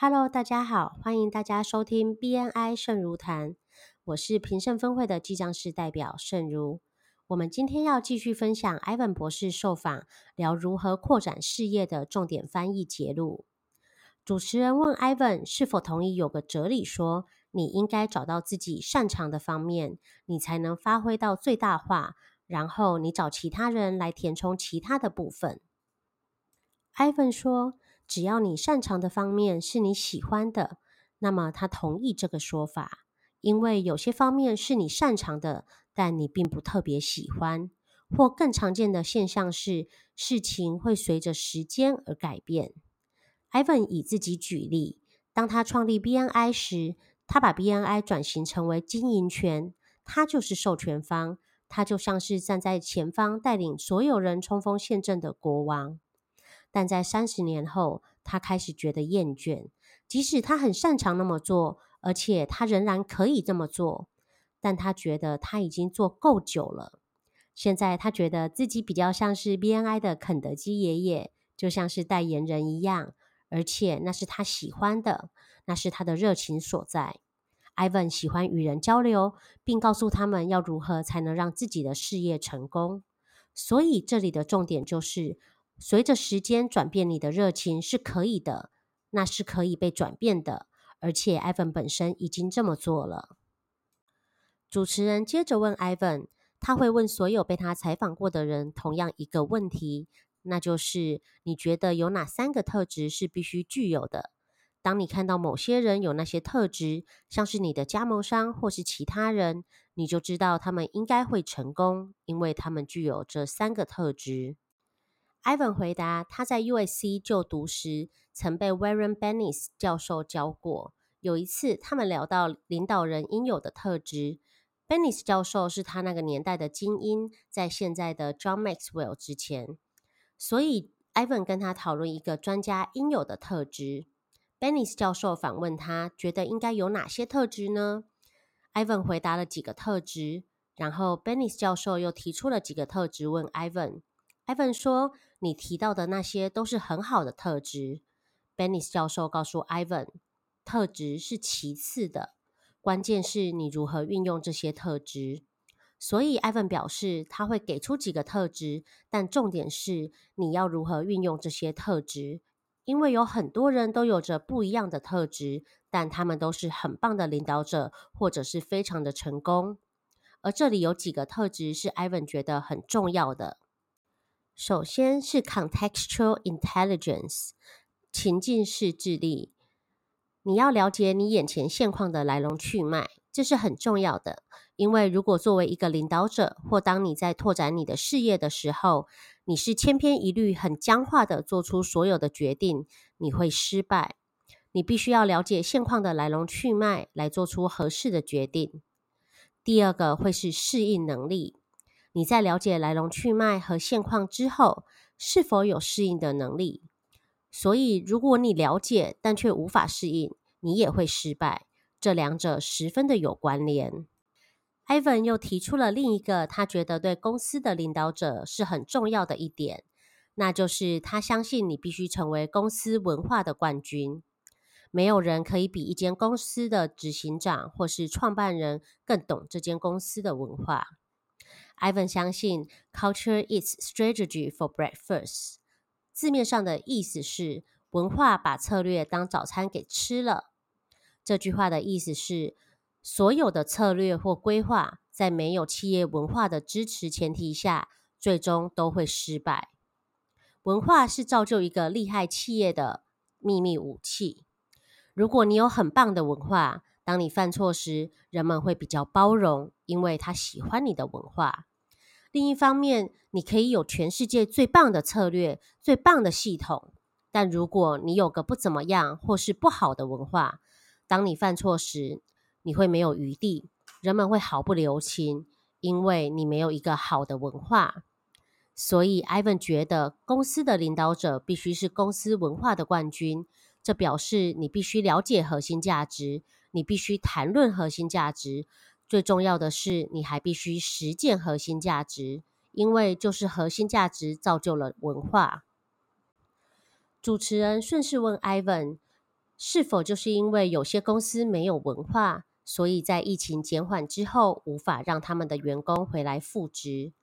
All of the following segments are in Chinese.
Hello，大家好，欢迎大家收听 BNI 盛如谈，我是平盛分会的记账室代表盛如。我们今天要继续分享 Ivan 博士受访，聊如何扩展事业的重点翻译节录。主持人问 Ivan 是否同意有个哲理说，你应该找到自己擅长的方面，你才能发挥到最大化，然后你找其他人来填充其他的部分。Ivan 说。只要你擅长的方面是你喜欢的，那么他同意这个说法。因为有些方面是你擅长的，但你并不特别喜欢。或更常见的现象是，事情会随着时间而改变。Ivan 以自己举例，当他创立 BNI 时，他把 BNI 转型成为经营权，他就是授权方，他就像是站在前方带领所有人冲锋陷阵的国王。但在三十年后，他开始觉得厌倦。即使他很擅长那么做，而且他仍然可以这么做，但他觉得他已经做够久了。现在他觉得自己比较像是 BNI 的肯德基爷爷，就像是代言人一样，而且那是他喜欢的，那是他的热情所在。Ivan 喜欢与人交流，并告诉他们要如何才能让自己的事业成功。所以这里的重点就是。随着时间转变，你的热情是可以的，那是可以被转变的，而且 Ivan 本身已经这么做了。主持人接着问 Ivan，他会问所有被他采访过的人同样一个问题，那就是你觉得有哪三个特质是必须具有的？当你看到某些人有那些特质，像是你的加盟商或是其他人，你就知道他们应该会成功，因为他们具有这三个特质。Ivan 回答：“他在 USC 就读时，曾被 Warren Bennis 教授教过。有一次，他们聊到领导人应有的特质。Bennis 教授是他那个年代的精英，在现在的 John Maxwell 之前。所以，Ivan 跟他讨论一个专家应有的特质。Bennis 教授反问他，觉得应该有哪些特质呢？Ivan 回答了几个特质，然后 Bennis 教授又提出了几个特质，问 Ivan。Ivan 说。”你提到的那些都是很好的特质，Benis 教授告诉 Ivan，特质是其次的，关键是你如何运用这些特质。所以 Ivan 表示他会给出几个特质，但重点是你要如何运用这些特质，因为有很多人都有着不一样的特质，但他们都是很棒的领导者，或者是非常的成功。而这里有几个特质是 Ivan 觉得很重要的。首先是 contextual intelligence，情境式智力。你要了解你眼前现况的来龙去脉，这是很重要的。因为如果作为一个领导者，或当你在拓展你的事业的时候，你是千篇一律、很僵化的做出所有的决定，你会失败。你必须要了解现况的来龙去脉，来做出合适的决定。第二个会是适应能力。你在了解来龙去脉和现况之后，是否有适应的能力？所以，如果你了解但却无法适应，你也会失败。这两者十分的有关联。Ivan 又提出了另一个他觉得对公司的领导者是很重要的一点，那就是他相信你必须成为公司文化的冠军。没有人可以比一间公司的执行长或是创办人更懂这间公司的文化。Ivan 相信，culture is strategy for breakfast。字面上的意思是，文化把策略当早餐给吃了。这句话的意思是，所有的策略或规划，在没有企业文化的支持前提下，最终都会失败。文化是造就一个厉害企业的秘密武器。如果你有很棒的文化，当你犯错时，人们会比较包容，因为他喜欢你的文化。另一方面，你可以有全世界最棒的策略、最棒的系统，但如果你有个不怎么样或是不好的文化，当你犯错时，你会没有余地，人们会毫不留情，因为你没有一个好的文化。所以，Ivan 觉得公司的领导者必须是公司文化的冠军。这表示你必须了解核心价值，你必须谈论核心价值。最重要的是，你还必须实践核心价值，因为就是核心价值造就了文化。主持人顺势问 Ivan：“ 是否就是因为有些公司没有文化，所以在疫情减缓之后，无法让他们的员工回来复职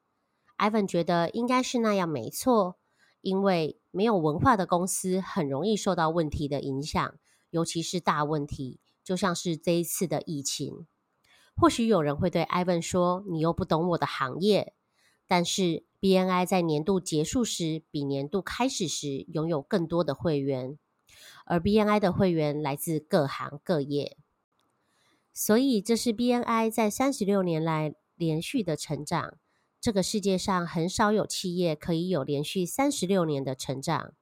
？Ivan 觉得应该是那样，没错。因为没有文化的公司很容易受到问题的影响，尤其是大问题，就像是这一次的疫情。或许有人会对 Ivan 说：“你又不懂我的行业。”但是 BNI 在年度结束时比年度开始时拥有更多的会员，而 BNI 的会员来自各行各业，所以这是 BNI 在三十六年来连续的成长。这个世界上很少有企业可以有连续三十六年的成长，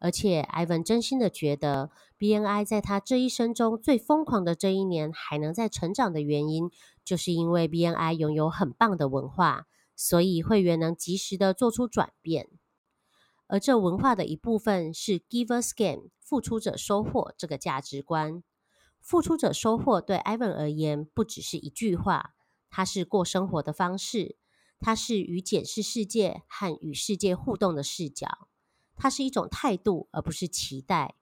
而且 Ivan 真心的觉得，BNI 在他这一生中最疯狂的这一年还能在成长的原因，就是因为 BNI 拥有很棒的文化，所以会员能及时的做出转变。而这文化的一部分是 Giver's Gain，付出者收获这个价值观。付出者收获对 Ivan 而言，不只是一句话，它是过生活的方式。它是与检视世界和与世界互动的视角，它是一种态度，而不是期待。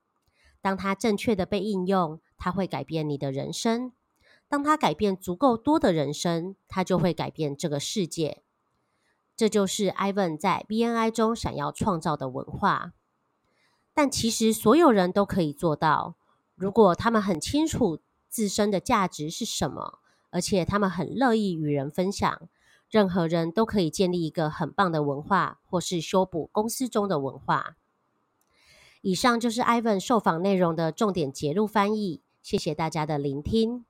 当它正确的被应用，它会改变你的人生。当它改变足够多的人生，它就会改变这个世界。这就是 Ivan 在 BNI 中想要创造的文化。但其实所有人都可以做到，如果他们很清楚自身的价值是什么，而且他们很乐意与人分享。任何人都可以建立一个很棒的文化，或是修补公司中的文化。以上就是 Ivan 受访内容的重点节录翻译，谢谢大家的聆听。